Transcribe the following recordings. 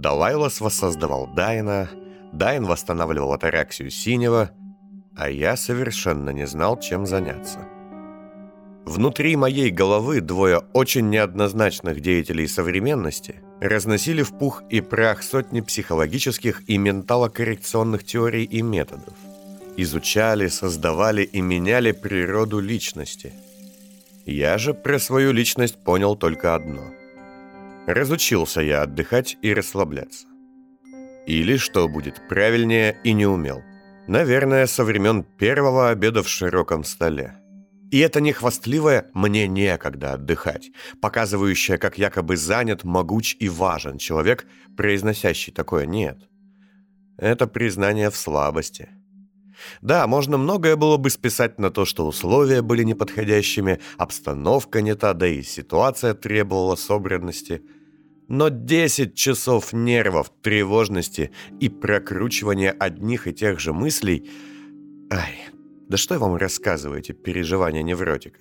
Далайлос воссоздавал Дайна, Дайн восстанавливал атараксию синего, а я совершенно не знал, чем заняться. Внутри моей головы двое очень неоднозначных деятелей современности разносили в пух и прах сотни психологических и менталокоррекционных теорий и методов. Изучали, создавали и меняли природу личности. Я же про свою личность понял только одно. Разучился я отдыхать и расслабляться. Или, что будет правильнее, и не умел. Наверное, со времен первого обеда в широком столе. И это не хвастливое «мне некогда отдыхать», показывающее, как якобы занят, могуч и важен человек, произносящий такое «нет». Это признание в слабости. Да, можно многое было бы списать на то, что условия были неподходящими, обстановка не та, да и ситуация требовала собранности – но 10 часов нервов, тревожности и прокручивания одних и тех же мыслей... Ай, да что я вам рассказываю, эти переживания невротика?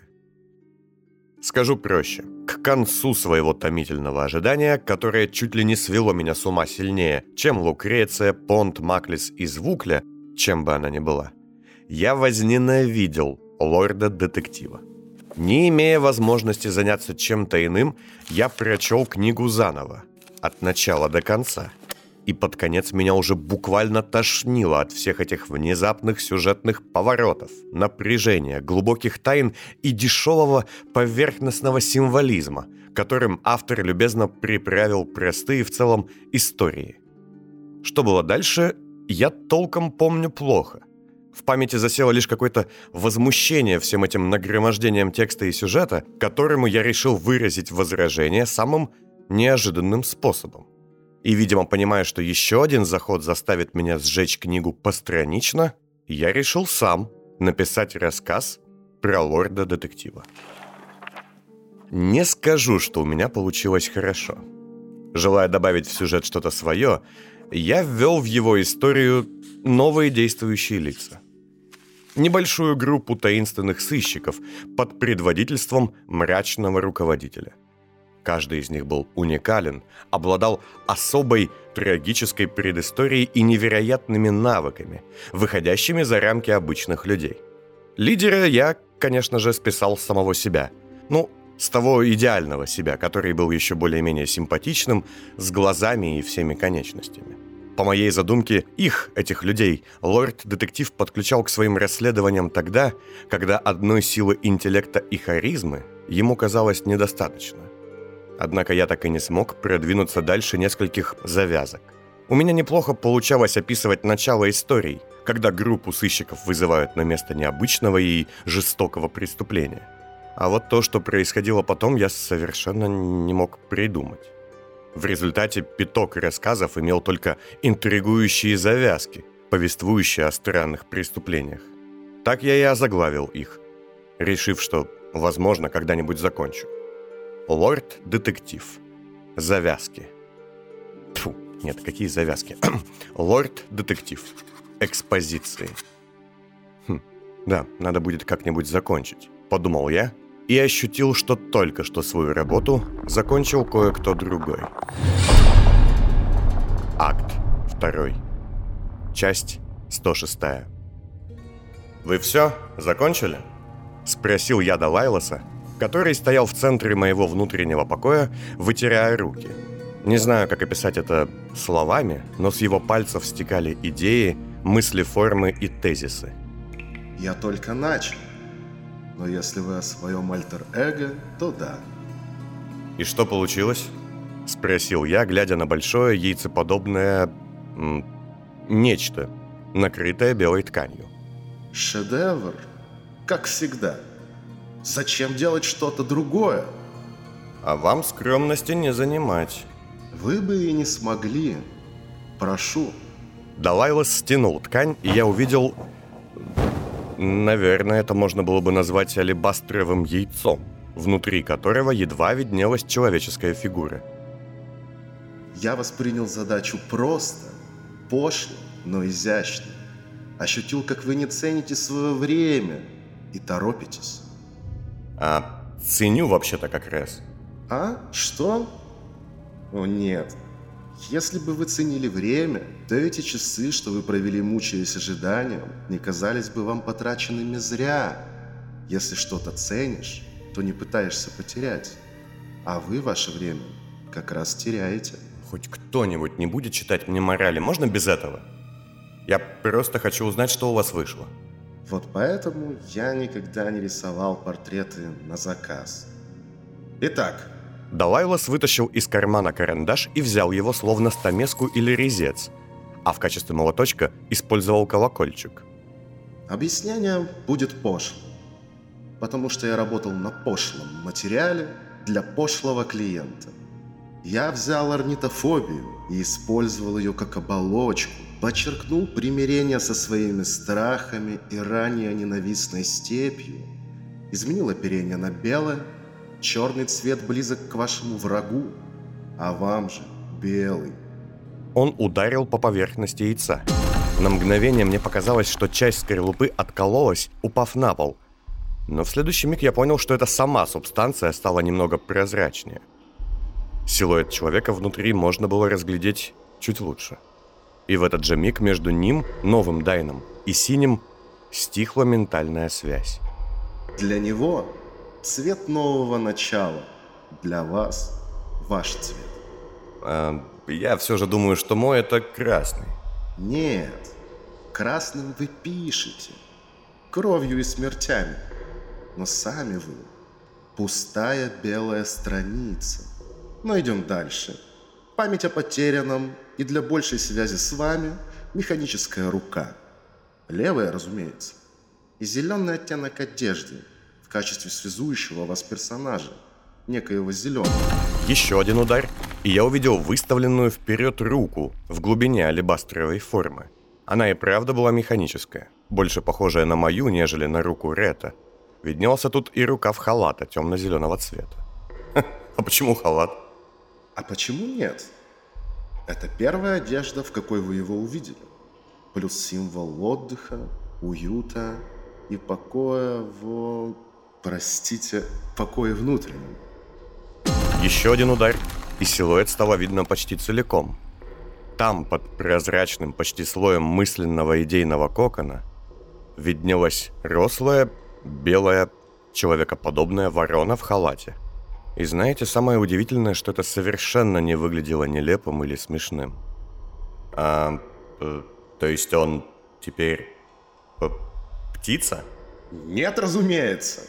Скажу проще. К концу своего томительного ожидания, которое чуть ли не свело меня с ума сильнее, чем Лукреция, Понт, Маклис и Звукля, чем бы она ни была, я возненавидел лорда-детектива. Не имея возможности заняться чем-то иным, я прочел книгу заново, от начала до конца. И под конец меня уже буквально тошнило от всех этих внезапных сюжетных поворотов, напряжения, глубоких тайн и дешевого поверхностного символизма, которым автор любезно приправил простые в целом истории. Что было дальше, я толком помню плохо. В памяти засело лишь какое-то возмущение всем этим нагромождением текста и сюжета, которому я решил выразить возражение самым неожиданным способом. И, видимо, понимая, что еще один заход заставит меня сжечь книгу постранично, я решил сам написать рассказ про лорда-детектива. Не скажу, что у меня получилось хорошо. Желая добавить в сюжет что-то свое, я ввел в его историю новые действующие лица небольшую группу таинственных сыщиков под предводительством мрачного руководителя. Каждый из них был уникален, обладал особой трагической предысторией и невероятными навыками, выходящими за рамки обычных людей. Лидера я, конечно же, списал с самого себя. Ну, с того идеального себя, который был еще более-менее симпатичным, с глазами и всеми конечностями. По моей задумке, их, этих людей, лорд-детектив подключал к своим расследованиям тогда, когда одной силы интеллекта и харизмы ему казалось недостаточно. Однако я так и не смог продвинуться дальше нескольких завязок. У меня неплохо получалось описывать начало историй, когда группу сыщиков вызывают на место необычного и жестокого преступления. А вот то, что происходило потом, я совершенно не мог придумать. В результате пяток рассказов имел только интригующие завязки, повествующие о странных преступлениях. Так я и озаглавил их, решив, что, возможно, когда-нибудь закончу. Лорд-детектив. Завязки. Тьфу, нет, какие завязки? Лорд-детектив. Экспозиции. Хм, да, надо будет как-нибудь закончить, подумал я, и ощутил, что только что свою работу закончил кое-кто другой. Акт 2. Часть 106. «Вы все? Закончили?» Спросил я Далайлоса, который стоял в центре моего внутреннего покоя, вытирая руки. Не знаю, как описать это словами, но с его пальцев стекали идеи, мысли, формы и тезисы. «Я только начал», но если вы о своем альтер-эго, то да. И что получилось? Спросил я, глядя на большое яйцеподобное... Нечто, накрытое белой тканью. Шедевр, как всегда. Зачем делать что-то другое? А вам скромности не занимать. Вы бы и не смогли. Прошу. Далайлас стянул ткань, и я увидел Наверное, это можно было бы назвать алебастровым яйцом, внутри которого едва виднелась человеческая фигура. Я воспринял задачу просто, пошло, но изящно. Ощутил, как вы не цените свое время и торопитесь. А ценю вообще-то как раз. А? Что? О нет. Если бы вы ценили время, то эти часы, что вы провели мучаясь ожиданием, не казались бы вам потраченными зря. Если что-то ценишь, то не пытаешься потерять. А вы ваше время как раз теряете. Хоть кто-нибудь не будет читать мне морали, можно без этого? Я просто хочу узнать, что у вас вышло. Вот поэтому я никогда не рисовал портреты на заказ. Итак, Далайлас вытащил из кармана карандаш и взял его словно стамеску или резец, а в качестве молоточка использовал колокольчик. Объяснение будет пошлым, потому что я работал на пошлом материале для пошлого клиента. Я взял орнитофобию и использовал ее как оболочку, подчеркнул примирение со своими страхами и ранее ненавистной степью, изменил оперение на белое, черный цвет близок к вашему врагу, а вам же белый. Он ударил по поверхности яйца. На мгновение мне показалось, что часть скорлупы откололась, упав на пол. Но в следующий миг я понял, что это сама субстанция стала немного прозрачнее. Силуэт человека внутри можно было разглядеть чуть лучше. И в этот же миг между ним, новым Дайном, и синим стихла ментальная связь. Для него цвет нового начала, для вас ваш цвет. А, я все же думаю, что мой это красный. Нет, красным вы пишете, кровью и смертями, но сами вы пустая белая страница. Но идем дальше. Память о потерянном и для большей связи с вами механическая рука. Левая, разумеется. И зеленый оттенок одежды в качестве связующего вас персонажа, некоего зеленого. Еще один удар, и я увидел выставленную вперед руку в глубине алебастровой формы. Она и правда была механическая, больше похожая на мою, нежели на руку Рета. Виднелся тут и рукав халата темно-зеленого цвета. А почему халат? А почему нет? Это первая одежда, в какой вы его увидели. Плюс символ отдыха, уюта и покоя в... Простите, покое внутреннем. Еще один удар, и силуэт стало видно почти целиком. Там, под прозрачным почти слоем мысленного идейного кокона, виднелась рослая, белая, человекоподобная ворона в халате – и знаете, самое удивительное, что это совершенно не выглядело нелепым или смешным. А, э, то есть он теперь п- птица? Нет, разумеется.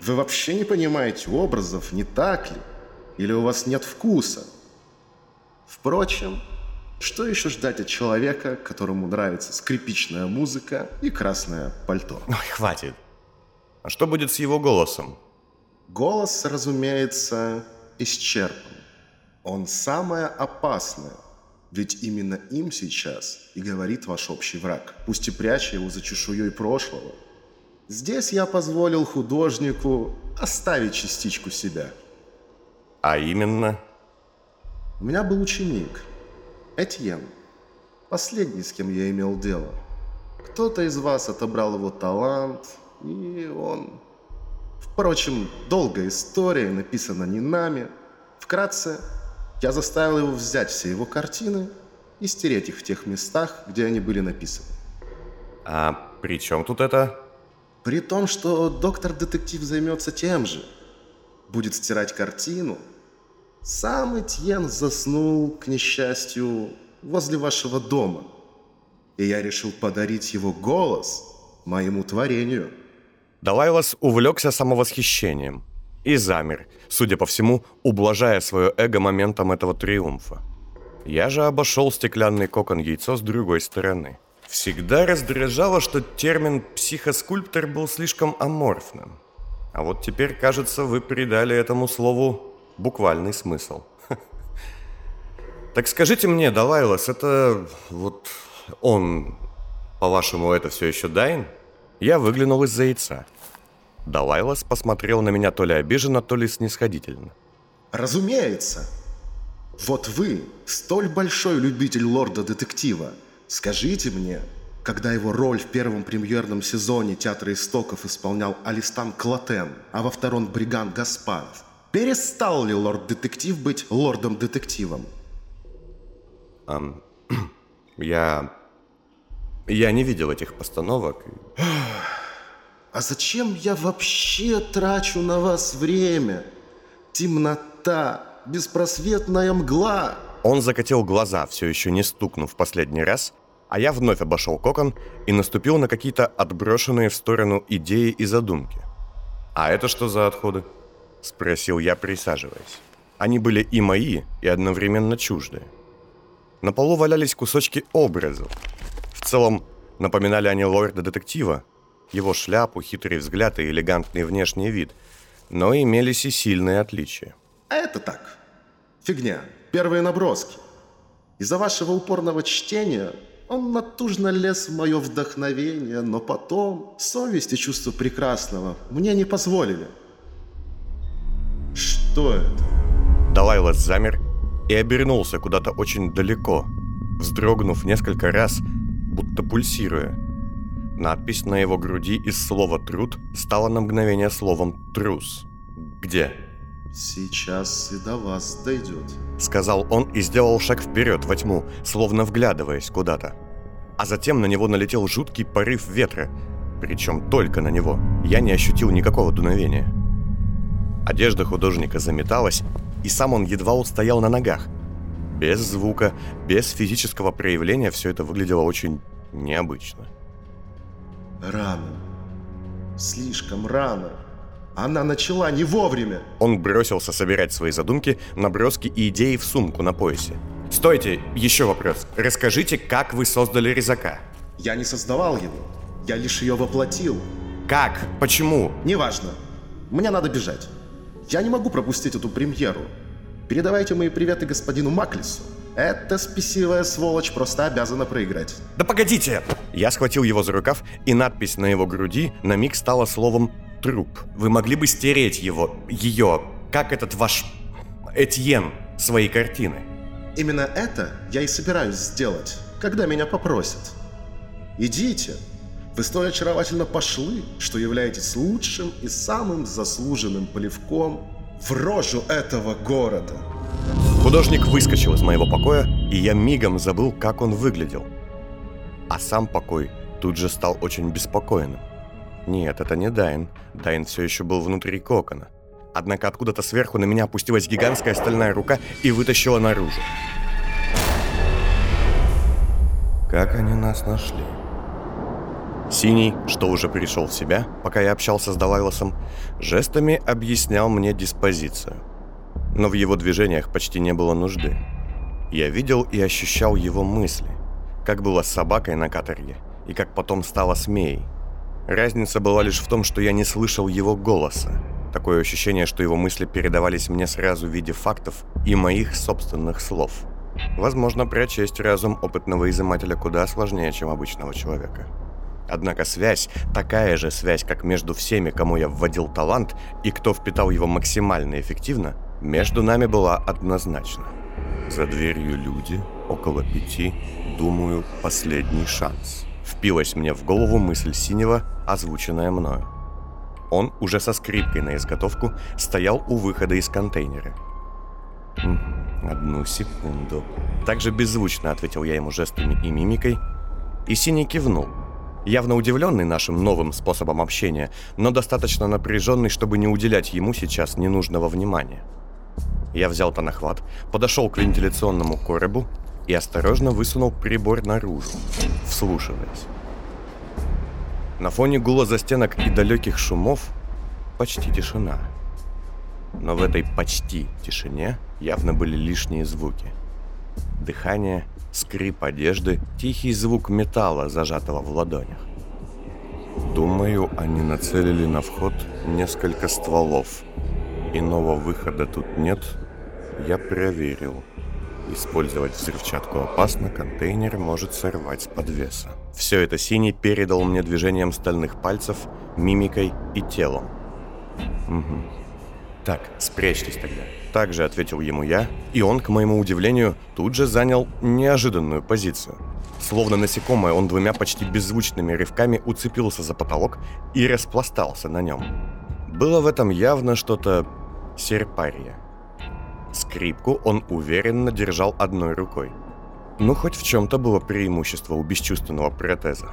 Вы вообще не понимаете образов, не так ли? Или у вас нет вкуса? Впрочем, что еще ждать от человека, которому нравится скрипичная музыка и красное пальто? Ой, хватит. А что будет с его голосом? Голос, разумеется, исчерпан. Он самое опасное, ведь именно им сейчас и говорит ваш общий враг, пусть и пряча его за чешуей прошлого. Здесь я позволил художнику оставить частичку себя. А именно? У меня был ученик, Этьен, последний, с кем я имел дело. Кто-то из вас отобрал его талант, и он Впрочем, долгая история, написана не нами. Вкратце, я заставил его взять все его картины и стереть их в тех местах, где они были написаны. А при чем тут это? При том, что доктор-детектив займется тем же. Будет стирать картину. Сам Этьен заснул, к несчастью, возле вашего дома. И я решил подарить его голос моему творению – Далайлас увлекся самовосхищением и замер, судя по всему, ублажая свое эго моментом этого триумфа. Я же обошел стеклянный кокон яйцо с другой стороны. Всегда раздражало, что термин «психоскульптор» был слишком аморфным. А вот теперь, кажется, вы придали этому слову буквальный смысл. Так скажите мне, Далайлас, это вот он, по-вашему, это все еще Дайн? Я выглянул из-за яйца. Далайлас посмотрел на меня то ли обиженно, то ли снисходительно. «Разумеется! Вот вы, столь большой любитель лорда-детектива, скажите мне, когда его роль в первом премьерном сезоне Театра истоков исполнял Алистан Клотен, а во втором Бриган Гаспаров, перестал ли лорд-детектив быть лордом-детективом? Эм, я... Я не видел этих постановок. А зачем я вообще трачу на вас время? Темнота, беспросветная мгла. Он закатил глаза, все еще не стукнув последний раз, а я вновь обошел кокон и наступил на какие-то отброшенные в сторону идеи и задумки. «А это что за отходы?» – спросил я, присаживаясь. Они были и мои, и одновременно чуждые. На полу валялись кусочки образов. В целом, напоминали они лорда-детектива, его шляпу, хитрый взгляд и элегантный внешний вид, но имелись и сильные отличия. А это так. Фигня. Первые наброски. Из-за вашего упорного чтения он натужно лез в мое вдохновение, но потом совесть и чувство прекрасного мне не позволили. Что это? Далайлас замер и обернулся куда-то очень далеко, вздрогнув несколько раз, будто пульсируя. Надпись на его груди из слова «труд» стала на мгновение словом «трус». «Где?» «Сейчас и до вас дойдет», — сказал он и сделал шаг вперед во тьму, словно вглядываясь куда-то. А затем на него налетел жуткий порыв ветра, причем только на него. Я не ощутил никакого дуновения. Одежда художника заметалась, и сам он едва устоял на ногах. Без звука, без физического проявления все это выглядело очень необычно. «Рано. Слишком рано», она начала не вовремя. Он бросился собирать свои задумки, наброски и идеи в сумку на поясе. Стойте, еще вопрос. Расскажите, как вы создали резака? Я не создавал его. Я лишь ее воплотил. Как? Почему? Неважно. Мне надо бежать. Я не могу пропустить эту премьеру. Передавайте мои приветы господину Маклису. Эта спесивая сволочь просто обязана проиграть. Да погодите! Я схватил его за рукав, и надпись на его груди на миг стала словом труп. Вы могли бы стереть его, ее, как этот ваш Этьен, своей картины. Именно это я и собираюсь сделать, когда меня попросят. Идите. Вы столь очаровательно пошлы, что являетесь лучшим и самым заслуженным плевком в рожу этого города. Художник выскочил из моего покоя, и я мигом забыл, как он выглядел. А сам покой тут же стал очень беспокойным. Нет, это не Дайн. Дайн все еще был внутри кокона. Однако откуда-то сверху на меня опустилась гигантская стальная рука и вытащила наружу. Как они нас нашли? Синий, что уже пришел в себя, пока я общался с Далайлосом, жестами объяснял мне диспозицию. Но в его движениях почти не было нужды. Я видел и ощущал его мысли, как было с собакой на каторге, и как потом стало с Меей – Разница была лишь в том, что я не слышал его голоса. Такое ощущение, что его мысли передавались мне сразу в виде фактов и моих собственных слов. Возможно, прочесть разум опытного изымателя куда сложнее, чем обычного человека. Однако связь, такая же связь, как между всеми, кому я вводил талант, и кто впитал его максимально эффективно, между нами была однозначна. За дверью люди, около пяти, думаю, последний шанс. Впилась мне в голову мысль синего, озвученная мною. Он уже со скрипкой на изготовку стоял у выхода из контейнера. «Одну секунду». Также беззвучно ответил я ему жестами и мимикой, и синий кивнул, явно удивленный нашим новым способом общения, но достаточно напряженный, чтобы не уделять ему сейчас ненужного внимания. Я взял тонохват, подошел к вентиляционному коробу и осторожно высунул прибор наружу, вслушиваясь. На фоне гула застенок и далеких шумов почти тишина. Но в этой почти тишине явно были лишние звуки. Дыхание, скрип одежды, тихий звук металла, зажатого в ладонях. Думаю, они нацелили на вход несколько стволов. Иного выхода тут нет, я проверил. Использовать взрывчатку опасно, контейнер может сорвать с подвеса. Все это Синий передал мне движением стальных пальцев, мимикой и телом. Угу. Так, спрячьтесь тогда. Также ответил ему я, и он, к моему удивлению, тут же занял неожиданную позицию. Словно насекомое, он двумя почти беззвучными рывками уцепился за потолок и распластался на нем. Было в этом явно что-то серпария. Скрипку он уверенно держал одной рукой. Ну, хоть в чем-то было преимущество у бесчувственного протеза.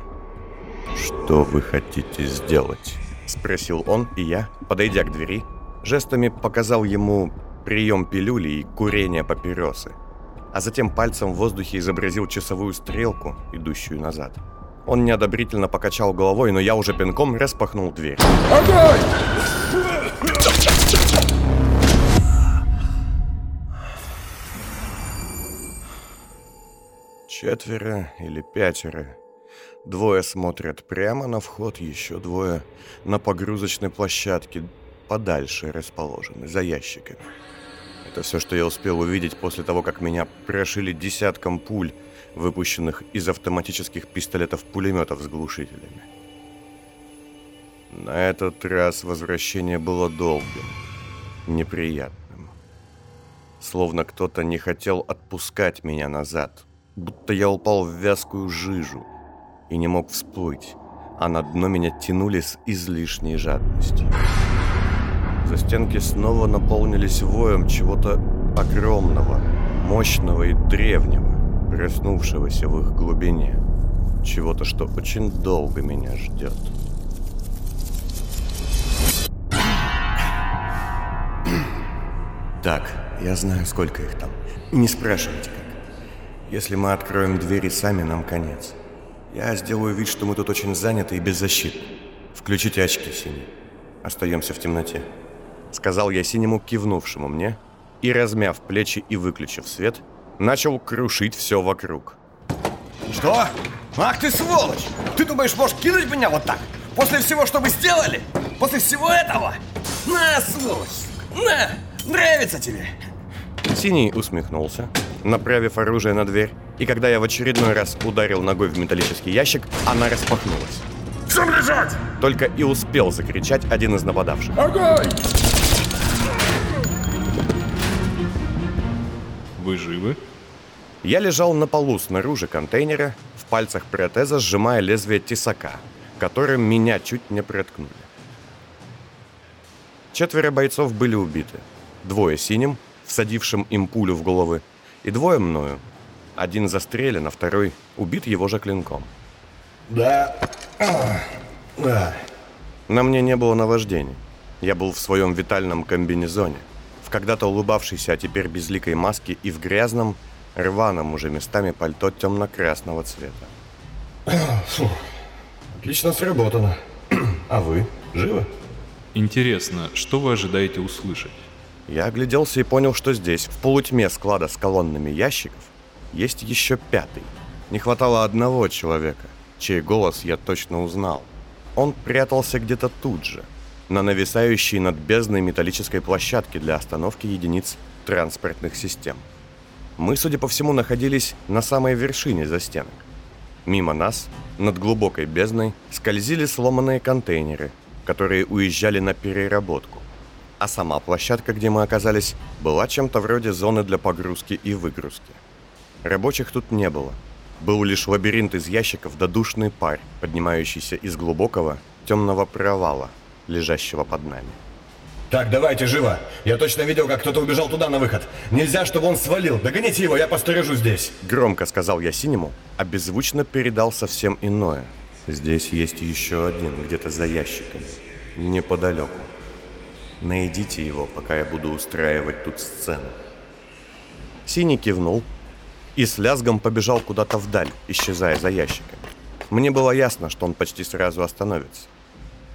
«Что вы хотите сделать?» – спросил он, и я, подойдя к двери, жестами показал ему прием пилюли и курение папиросы, а затем пальцем в воздухе изобразил часовую стрелку, идущую назад. Он неодобрительно покачал головой, но я уже пинком распахнул дверь. Огонь! Четверо или пятеро. Двое смотрят прямо на вход, еще двое на погрузочной площадке, подальше расположены, за ящиками. Это все, что я успел увидеть после того, как меня прошили десятком пуль, выпущенных из автоматических пистолетов-пулеметов с глушителями. На этот раз возвращение было долгим, неприятным. Словно кто-то не хотел отпускать меня назад, будто я упал в вязкую жижу и не мог всплыть, а на дно меня тянули с излишней жадностью. Застенки снова наполнились воем чего-то огромного, мощного и древнего, проснувшегося в их глубине. Чего-то, что очень долго меня ждет. Так, я знаю, сколько их там. Не спрашивайте как. Если мы откроем двери сами, нам конец. Я сделаю вид, что мы тут очень заняты и беззащитны. Включите очки, Синий. Остаемся в темноте. Сказал я Синему, кивнувшему мне, и, размяв плечи и выключив свет, начал крушить все вокруг. Что? Ах ты сволочь! Ты думаешь, можешь кинуть меня вот так? После всего, что мы сделали? После всего этого? На, сволочь! На! Нравится тебе? Синий усмехнулся, направив оружие на дверь, и когда я в очередной раз ударил ногой в металлический ящик, она распахнулась. Всем лежать! Только и успел закричать один из нападавших. Огонь! Вы живы? Я лежал на полу снаружи контейнера, в пальцах протеза сжимая лезвие тесака, которым меня чуть не проткнули. Четверо бойцов были убиты. Двое синим, всадившим им пулю в головы, и двое мною. Один застрелен, а второй убит его же клинком. Да. Да. На мне не было наваждений. Я был в своем витальном комбинезоне – в когда-то улыбавшейся, а теперь безликой маске и в грязном, рваном уже местами пальто темно-красного цвета. Фу. Отлично сработано. А вы живы? Интересно, что вы ожидаете услышать? Я огляделся и понял, что здесь, в полутьме склада с колоннами ящиков, есть еще пятый. Не хватало одного человека, чей голос я точно узнал. Он прятался где-то тут же – на нависающей над бездной металлической площадке для остановки единиц транспортных систем. Мы, судя по всему, находились на самой вершине застенок. Мимо нас, над глубокой бездной, скользили сломанные контейнеры, которые уезжали на переработку. А сама площадка, где мы оказались, была чем-то вроде зоны для погрузки и выгрузки. Рабочих тут не было. Был лишь лабиринт из ящиков да душный парь, поднимающийся из глубокого темного провала, лежащего под нами. Так, давайте, живо. Я точно видел, как кто-то убежал туда на выход. Нельзя, чтобы он свалил. Догоните его, я посторожу здесь. Громко сказал я Синему, а беззвучно передал совсем иное. Здесь есть еще один, где-то за ящиками. Неподалеку. Найдите его, пока я буду устраивать тут сцену. Синий кивнул и с лязгом побежал куда-то вдаль, исчезая за ящиками. Мне было ясно, что он почти сразу остановится.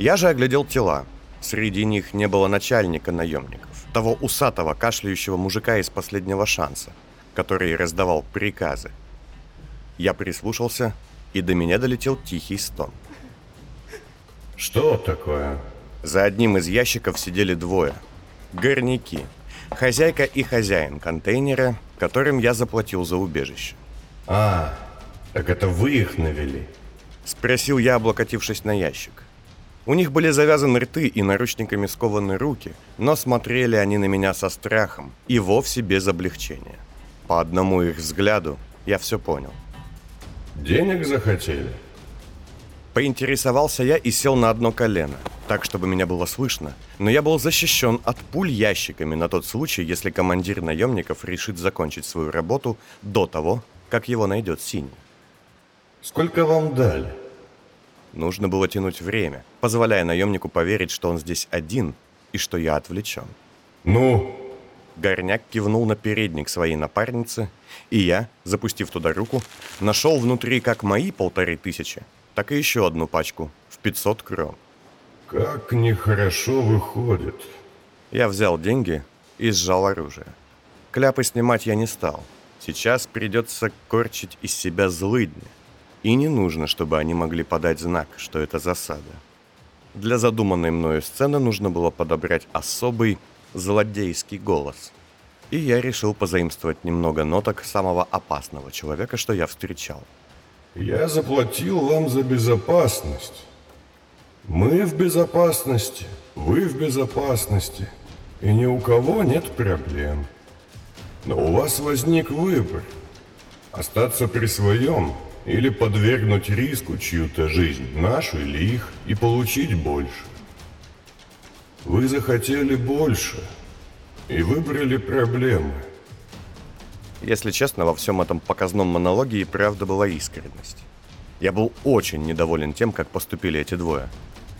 Я же оглядел тела. Среди них не было начальника наемников, того усатого, кашляющего мужика из последнего шанса, который раздавал приказы. Я прислушался, и до меня долетел тихий стон. Что такое? За одним из ящиков сидели двое. Горняки. Хозяйка и хозяин контейнера, которым я заплатил за убежище. А, так это вы их навели? Спросил я, облокотившись на ящик. У них были завязаны рты и наручниками скованы руки, но смотрели они на меня со страхом и вовсе без облегчения. По одному их взгляду я все понял. «Денег захотели?» Поинтересовался я и сел на одно колено, так, чтобы меня было слышно, но я был защищен от пуль ящиками на тот случай, если командир наемников решит закончить свою работу до того, как его найдет Синий. Сколько вам дали? Нужно было тянуть время, позволяя наемнику поверить, что он здесь один и что я отвлечен. Ну, Горняк кивнул на передник своей напарницы, и я, запустив туда руку, нашел внутри как мои полторы тысячи, так и еще одну пачку в 500 крон. как нехорошо выходит. Я взял деньги и сжал оружие. Кляпы снимать я не стал. Сейчас придется корчить из себя злыдни. И не нужно, чтобы они могли подать знак, что это засада. Для задуманной мною сцены нужно было подобрать особый злодейский голос. И я решил позаимствовать немного ноток самого опасного человека, что я встречал. Я заплатил вам за безопасность. Мы в безопасности, вы в безопасности, и ни у кого нет проблем. Но у вас возник выбор. Остаться при своем или подвергнуть риску чью-то жизнь, нашу или их, и получить больше. Вы захотели больше и выбрали проблемы. Если честно, во всем этом показном монологе и правда была искренность. Я был очень недоволен тем, как поступили эти двое.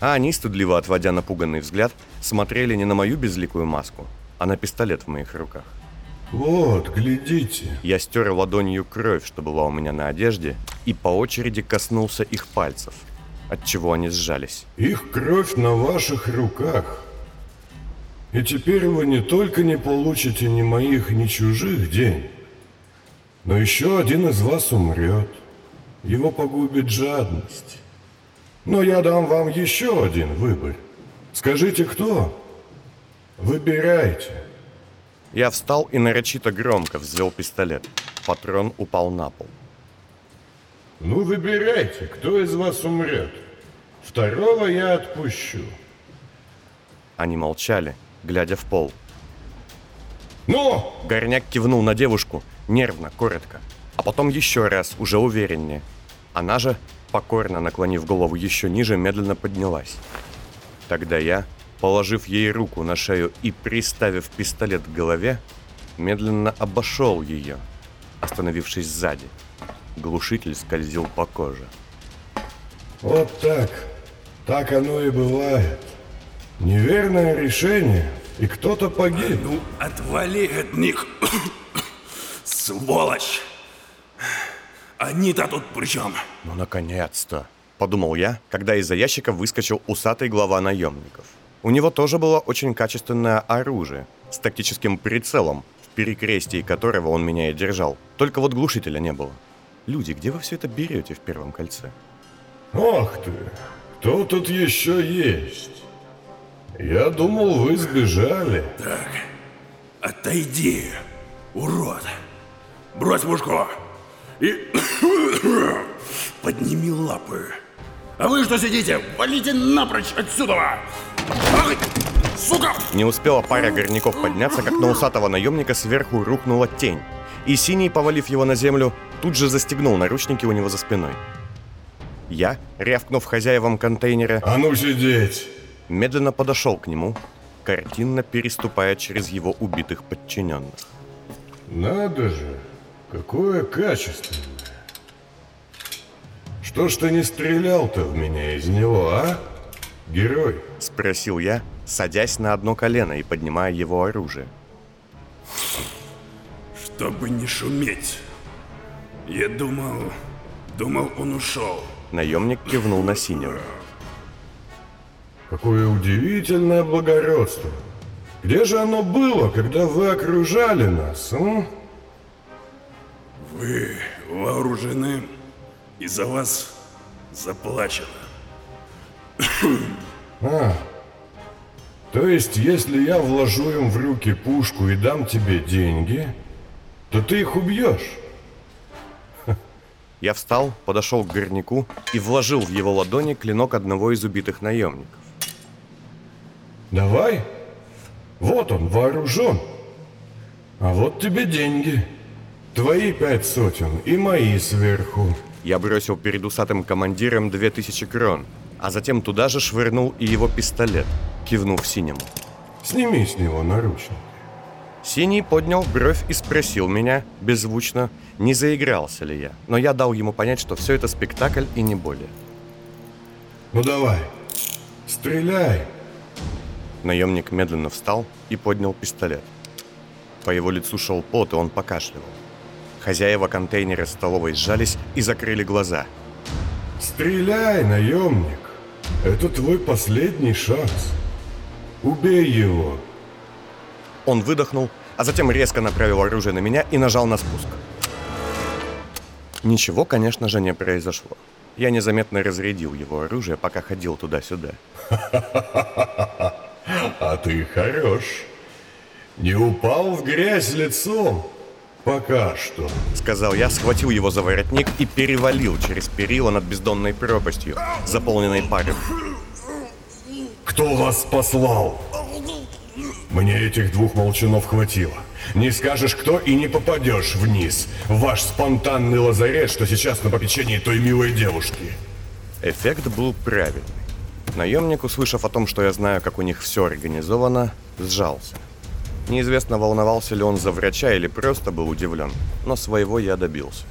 А они, стыдливо отводя напуганный взгляд, смотрели не на мою безликую маску, а на пистолет в моих руках. Вот, глядите. Я стер ладонью кровь, что была у меня на одежде, и по очереди коснулся их пальцев, от чего они сжались. Их кровь на ваших руках. И теперь вы не только не получите ни моих, ни чужих денег, но еще один из вас умрет. Его погубит жадность. Но я дам вам еще один выбор. Скажите, кто? Выбирайте. Я встал и нарочито громко взвел пистолет. Патрон упал на пол. Ну, выбирайте, кто из вас умрет. Второго я отпущу. Они молчали, глядя в пол. Ну, Горняк кивнул на девушку, нервно, коротко. А потом еще раз, уже увереннее. Она же, покорно наклонив голову еще ниже, медленно поднялась. Тогда я, положив ей руку на шею и приставив пистолет к голове, медленно обошел ее, остановившись сзади. Глушитель скользил по коже. Вот так. Так оно и бывает. Неверное решение, и кто-то погиб. Ну, отвали от них, сволочь! Они-то тут при чем? «Ну, наконец-то!» – подумал я, когда из-за ящика выскочил усатый глава наемников. У него тоже было очень качественное оружие, с тактическим прицелом, в перекрестии которого он меня и держал. Только вот глушителя не было. Люди, где вы все это берете в первом кольце? Ох ты, кто тут еще есть? Я думал, вы сбежали. Так, отойди, урод. Брось пушку и подними лапы. А вы что сидите? Валите напрочь отсюда! Сука! Не успела пара горняков подняться, как на усатого наемника сверху рухнула тень. И синий, повалив его на землю, тут же застегнул наручники у него за спиной. Я, рявкнув хозяевам контейнера, А ну сидеть! медленно подошел к нему, картинно переступая через его убитых подчиненных. Надо же, какое качественное. Что ж ты не стрелял-то в меня из него, а? Герой. Спросил я, садясь на одно колено и поднимая его оружие. Чтобы не шуметь. Я думал... Думал, он ушел. Наемник кивнул на синего. Какое удивительное благородство. Где же оно было, когда вы окружали нас, а? Вы вооружены, и за вас заплачено. А, то есть, если я вложу им в руки пушку и дам тебе деньги, то ты их убьешь? Я встал, подошел к горняку и вложил в его ладони клинок одного из убитых наемников. Давай. Вот он, вооружен. А вот тебе деньги. Твои пять сотен и мои сверху. Я бросил перед усатым командиром две тысячи крон, а затем туда же швырнул и его пистолет, кивнув синему. Сними с него наручники. Синий поднял бровь и спросил меня, беззвучно, не заигрался ли я. Но я дал ему понять, что все это спектакль и не более. Ну давай, стреляй. Наемник медленно встал и поднял пистолет. По его лицу шел пот, и он покашливал. Хозяева контейнера столовой сжались и закрыли глаза. Стреляй, наемник. Это твой последний шанс. Убей его. Он выдохнул, а затем резко направил оружие на меня и нажал на спуск. Ничего, конечно же, не произошло. Я незаметно разрядил его оружие, пока ходил туда-сюда. А ты хорош. Не упал в грязь лицом. Пока что. Сказал я, схватил его за воротник и перевалил через перила над бездонной пропастью, заполненной паром. Кто вас послал? Мне этих двух молчанов хватило. Не скажешь кто и не попадешь вниз. Ваш спонтанный лазарет, что сейчас на попечении той милой девушки. Эффект был правильный. Наемник, услышав о том, что я знаю, как у них все организовано, сжался. Неизвестно, волновался ли он за врача или просто был удивлен, но своего я добился.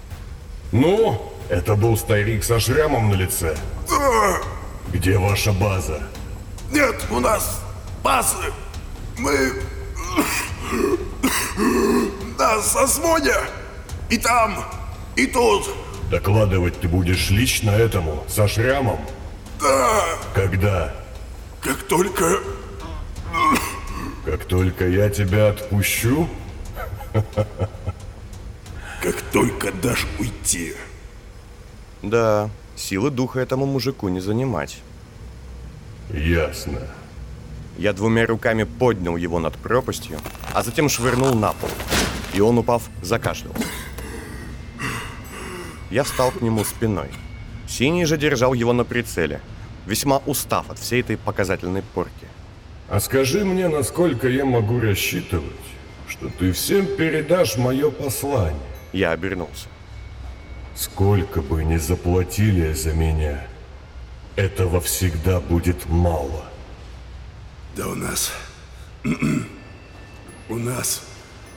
Ну, это был старик со шрамом на лице. Где ваша база? Нет, у нас базы. Мы на созвоне. И там, и тут. Докладывать ты будешь лично этому, со шрамом? Да, Когда? как только... Как только я тебя отпущу? Как только дашь уйти. Да, силы духа этому мужику не занимать. Ясно. Я двумя руками поднял его над пропастью, а затем швырнул на пол. И он, упав, закашлялся. Я встал к нему спиной. Синий же держал его на прицеле, весьма устав от всей этой показательной порки. А скажи мне, насколько я могу рассчитывать, что ты всем передашь мое послание? Я обернулся. Сколько бы ни заплатили за меня, этого всегда будет мало. Да у нас... У нас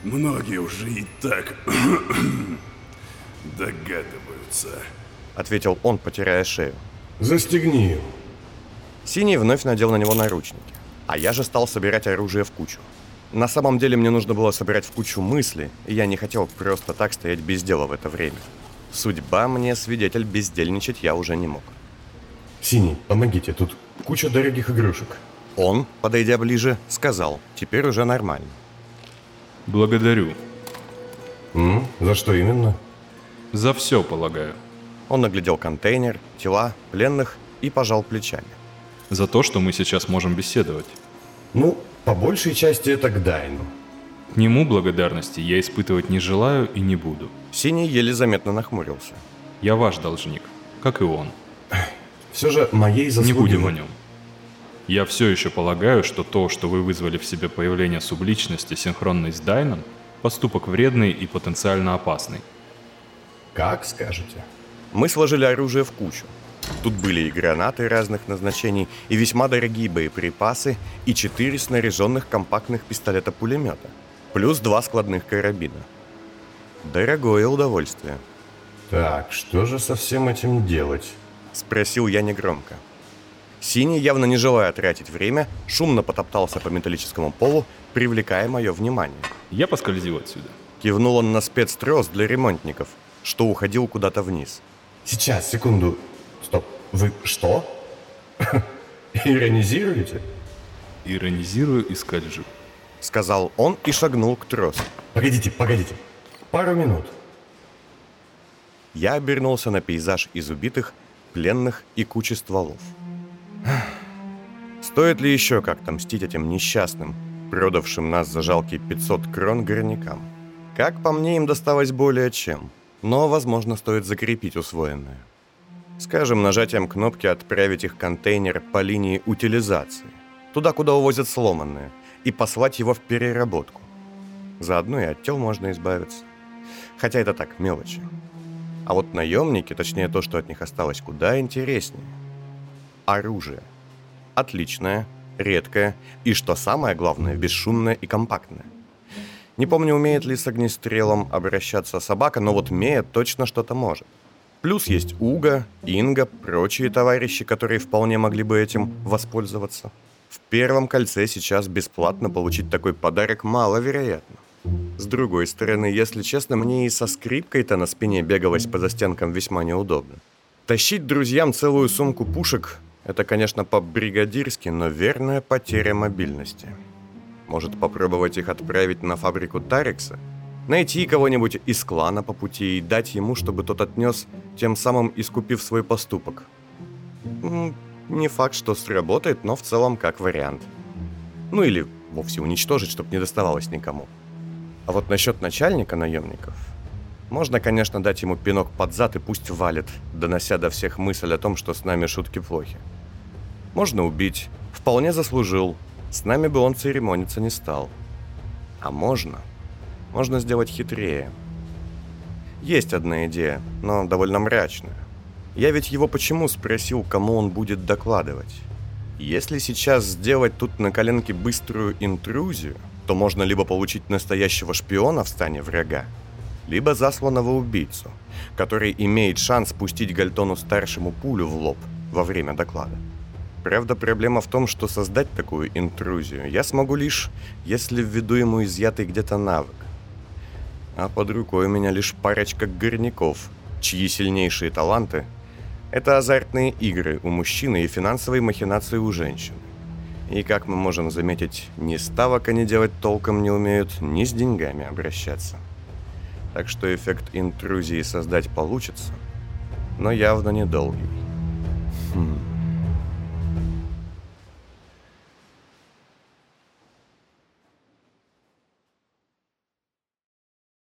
многие уже и так догадываются. Ответил он, потирая шею. Застегни его. Синий вновь надел на него наручники, а я же стал собирать оружие в кучу. На самом деле мне нужно было собирать в кучу мысли, и я не хотел просто так стоять без дела в это время. Судьба мне, свидетель, бездельничать я уже не мог. Синий, помогите, тут куча дорогих игрушек. Он, подойдя ближе, сказал, теперь уже нормально. Благодарю. М? За что именно? За все, полагаю. Он наглядел контейнер, тела, пленных и пожал плечами. За то, что мы сейчас можем беседовать. Ну, по большей части это к Дайну. К нему благодарности я испытывать не желаю и не буду. Синий еле заметно нахмурился. Я ваш должник, как и он. Все же моей заслуги... Не будем о нем. Я все еще полагаю, что то, что вы вызвали в себе появление субличности, синхронной с Дайном, поступок вредный и потенциально опасный. Как скажете. Мы сложили оружие в кучу. Тут были и гранаты разных назначений, и весьма дорогие боеприпасы, и четыре снаряженных компактных пистолета-пулемета, плюс два складных карабина. Дорогое удовольствие. Так, что же со всем этим делать? Спросил я негромко. Синий, явно не желая тратить время, шумно потоптался по металлическому полу, привлекая мое внимание. Я поскользил отсюда. Кивнул он на спецтрос для ремонтников, что уходил куда-то вниз. Сейчас, секунду. Стоп. Вы что? Иронизируете? Иронизирую и скольжу. Сказал он и шагнул к тросу. Погодите, погодите. Пару минут. Я обернулся на пейзаж из убитых, пленных и кучи стволов. Стоит ли еще как-то мстить этим несчастным, продавшим нас за жалкие 500 крон горнякам? Как по мне, им досталось более чем, но, возможно, стоит закрепить усвоенное. Скажем, нажатием кнопки отправить их контейнер по линии утилизации, туда, куда увозят сломанное, и послать его в переработку. Заодно и от тел можно избавиться. Хотя это так, мелочи. А вот наемники, точнее то, что от них осталось, куда интереснее. Оружие. Отличное, редкое и, что самое главное, бесшумное и компактное. Не помню, умеет ли с огнестрелом обращаться собака, но вот Мея точно что-то может. Плюс есть Уга, Инга, прочие товарищи, которые вполне могли бы этим воспользоваться. В первом кольце сейчас бесплатно получить такой подарок маловероятно. С другой стороны, если честно, мне и со скрипкой-то на спине бегалось по застенкам весьма неудобно. Тащить друзьям целую сумку пушек – это, конечно, по-бригадирски, но верная потеря мобильности. Может попробовать их отправить на фабрику Тарикса? Найти кого-нибудь из клана по пути и дать ему, чтобы тот отнес, тем самым искупив свой поступок. Не факт, что сработает, но в целом как вариант. Ну или вовсе уничтожить, чтобы не доставалось никому. А вот насчет начальника наемников... Можно, конечно, дать ему пинок под зад и пусть валит, донося до всех мысль о том, что с нами шутки плохи. Можно убить. Вполне заслужил. С нами бы он церемониться не стал. А можно? Можно сделать хитрее. Есть одна идея, но довольно мрачная. Я ведь его почему спросил, кому он будет докладывать? Если сейчас сделать тут на коленке быструю интрузию, то можно либо получить настоящего шпиона в стане врага, либо засланного убийцу, который имеет шанс пустить Гальтону-старшему пулю в лоб во время доклада. Правда, проблема в том, что создать такую интрузию я смогу лишь, если введу ему изъятый где-то навык. А под рукой у меня лишь парочка горняков, чьи сильнейшие таланты – это азартные игры у мужчины и финансовые махинации у женщин. И, как мы можем заметить, ни ставок они делать толком не умеют, ни с деньгами обращаться. Так что эффект интрузии создать получится, но явно недолгий. Хм...